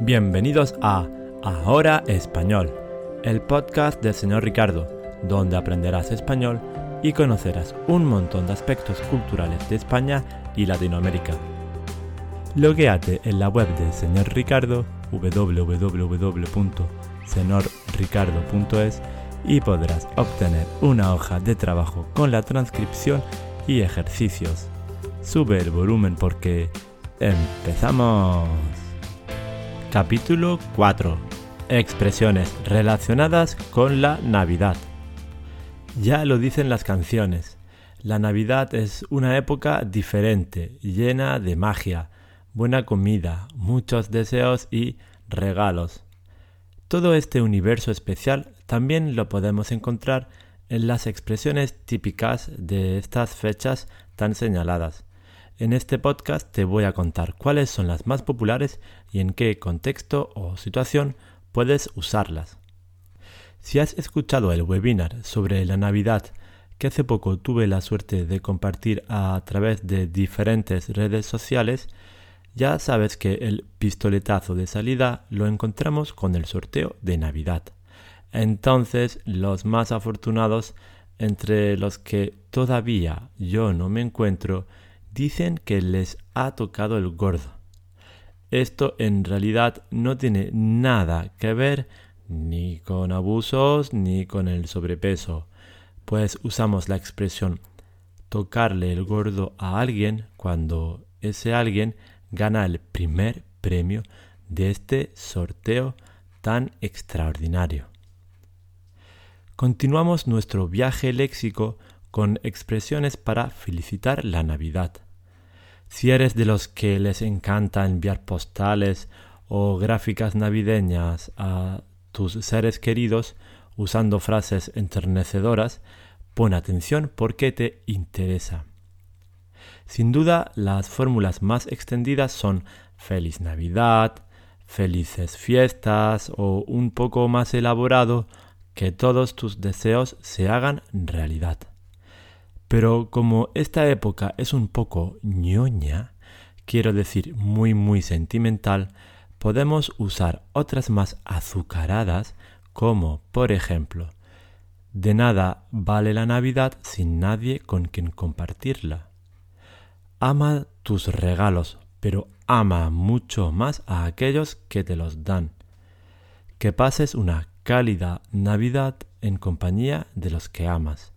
Bienvenidos a Ahora Español, el podcast del señor Ricardo, donde aprenderás español y conocerás un montón de aspectos culturales de España y Latinoamérica. Logueate en la web del señor Ricardo www.senorricardo.es y podrás obtener una hoja de trabajo con la transcripción y ejercicios. Sube el volumen porque empezamos. Capítulo 4. Expresiones relacionadas con la Navidad. Ya lo dicen las canciones. La Navidad es una época diferente, llena de magia, buena comida, muchos deseos y regalos. Todo este universo especial también lo podemos encontrar en las expresiones típicas de estas fechas tan señaladas. En este podcast te voy a contar cuáles son las más populares y en qué contexto o situación puedes usarlas. Si has escuchado el webinar sobre la Navidad que hace poco tuve la suerte de compartir a través de diferentes redes sociales, ya sabes que el pistoletazo de salida lo encontramos con el sorteo de Navidad. Entonces, los más afortunados, entre los que todavía yo no me encuentro, dicen que les ha tocado el gordo. Esto en realidad no tiene nada que ver ni con abusos ni con el sobrepeso, pues usamos la expresión tocarle el gordo a alguien cuando ese alguien gana el primer premio de este sorteo tan extraordinario. Continuamos nuestro viaje léxico con expresiones para felicitar la Navidad. Si eres de los que les encanta enviar postales o gráficas navideñas a tus seres queridos usando frases enternecedoras, pon atención porque te interesa. Sin duda, las fórmulas más extendidas son Feliz Navidad, Felices Fiestas o un poco más elaborado que todos tus deseos se hagan realidad. Pero como esta época es un poco ñoña, quiero decir muy muy sentimental, podemos usar otras más azucaradas como, por ejemplo, de nada vale la Navidad sin nadie con quien compartirla. Ama tus regalos, pero ama mucho más a aquellos que te los dan. Que pases una cálida Navidad en compañía de los que amas.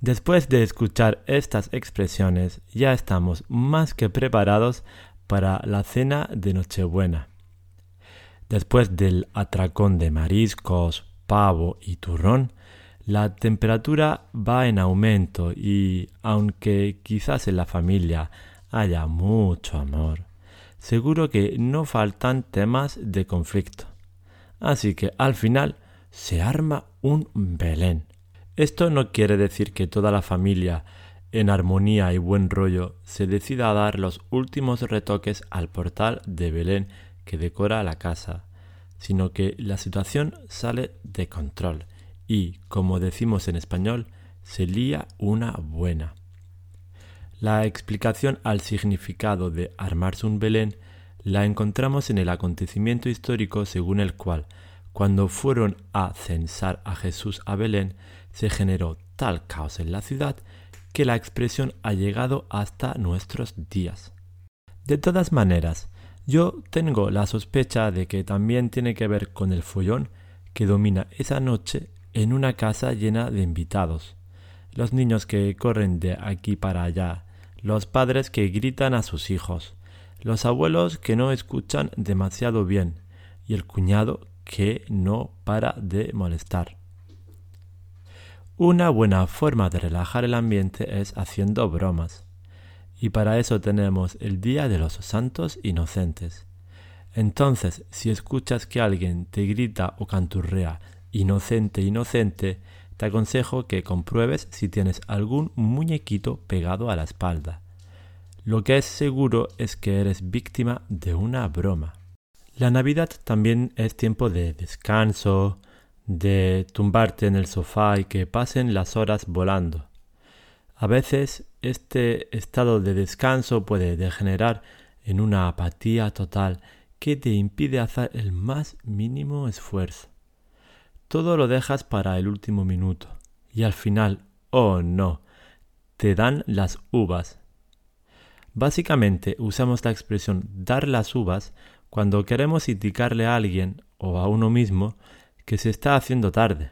Después de escuchar estas expresiones, ya estamos más que preparados para la cena de Nochebuena. Después del atracón de mariscos, pavo y turrón, la temperatura va en aumento y, aunque quizás en la familia haya mucho amor, seguro que no faltan temas de conflicto. Así que al final se arma un Belén. Esto no quiere decir que toda la familia, en armonía y buen rollo, se decida a dar los últimos retoques al portal de Belén que decora la casa, sino que la situación sale de control y, como decimos en español, se lía una buena. La explicación al significado de armarse un Belén la encontramos en el acontecimiento histórico según el cual, cuando fueron a censar a Jesús a Belén, se generó tal caos en la ciudad que la expresión ha llegado hasta nuestros días. De todas maneras, yo tengo la sospecha de que también tiene que ver con el follón que domina esa noche en una casa llena de invitados, los niños que corren de aquí para allá, los padres que gritan a sus hijos, los abuelos que no escuchan demasiado bien y el cuñado que no para de molestar. Una buena forma de relajar el ambiente es haciendo bromas. Y para eso tenemos el Día de los Santos Inocentes. Entonces, si escuchas que alguien te grita o canturrea inocente, inocente, te aconsejo que compruebes si tienes algún muñequito pegado a la espalda. Lo que es seguro es que eres víctima de una broma. La Navidad también es tiempo de descanso, de tumbarte en el sofá y que pasen las horas volando. A veces este estado de descanso puede degenerar en una apatía total que te impide hacer el más mínimo esfuerzo. Todo lo dejas para el último minuto y al final, oh no, te dan las uvas. Básicamente usamos la expresión dar las uvas cuando queremos indicarle a alguien o a uno mismo que se está haciendo tarde.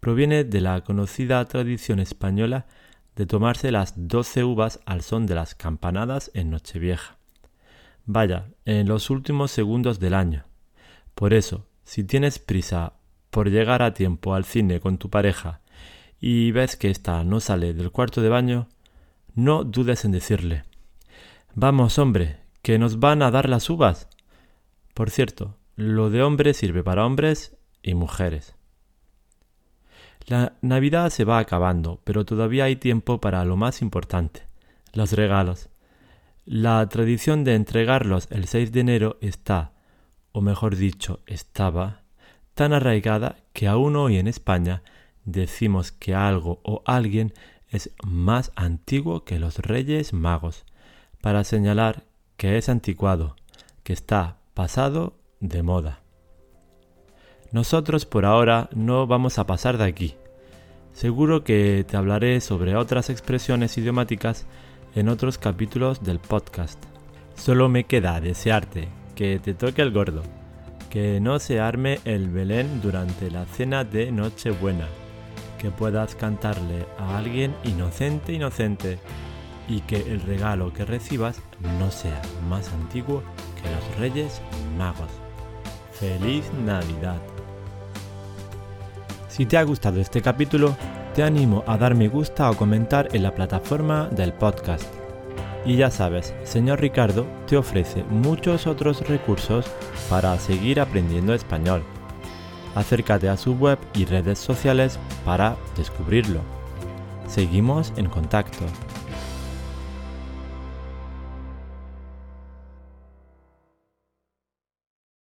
Proviene de la conocida tradición española de tomarse las doce uvas al son de las campanadas en Nochevieja. Vaya, en los últimos segundos del año. Por eso, si tienes prisa por llegar a tiempo al cine con tu pareja y ves que ésta no sale del cuarto de baño, no dudes en decirle Vamos, hombre, que nos van a dar las uvas. Por cierto, lo de hombre sirve para hombres y mujeres. La Navidad se va acabando, pero todavía hay tiempo para lo más importante, los regalos. La tradición de entregarlos el 6 de enero está, o mejor dicho, estaba, tan arraigada que aún hoy en España decimos que algo o alguien es más antiguo que los reyes magos, para señalar que es anticuado, que está pasado de moda. Nosotros por ahora no vamos a pasar de aquí. Seguro que te hablaré sobre otras expresiones idiomáticas en otros capítulos del podcast. Solo me queda desearte que te toque el gordo, que no se arme el Belén durante la cena de Nochebuena, que puedas cantarle a alguien inocente, inocente, y que el regalo que recibas no sea más antiguo los Reyes Magos. ¡Feliz Navidad! Si te ha gustado este capítulo, te animo a dar me gusta o comentar en la plataforma del podcast. Y ya sabes, señor Ricardo te ofrece muchos otros recursos para seguir aprendiendo español. Acércate a su web y redes sociales para descubrirlo. Seguimos en contacto.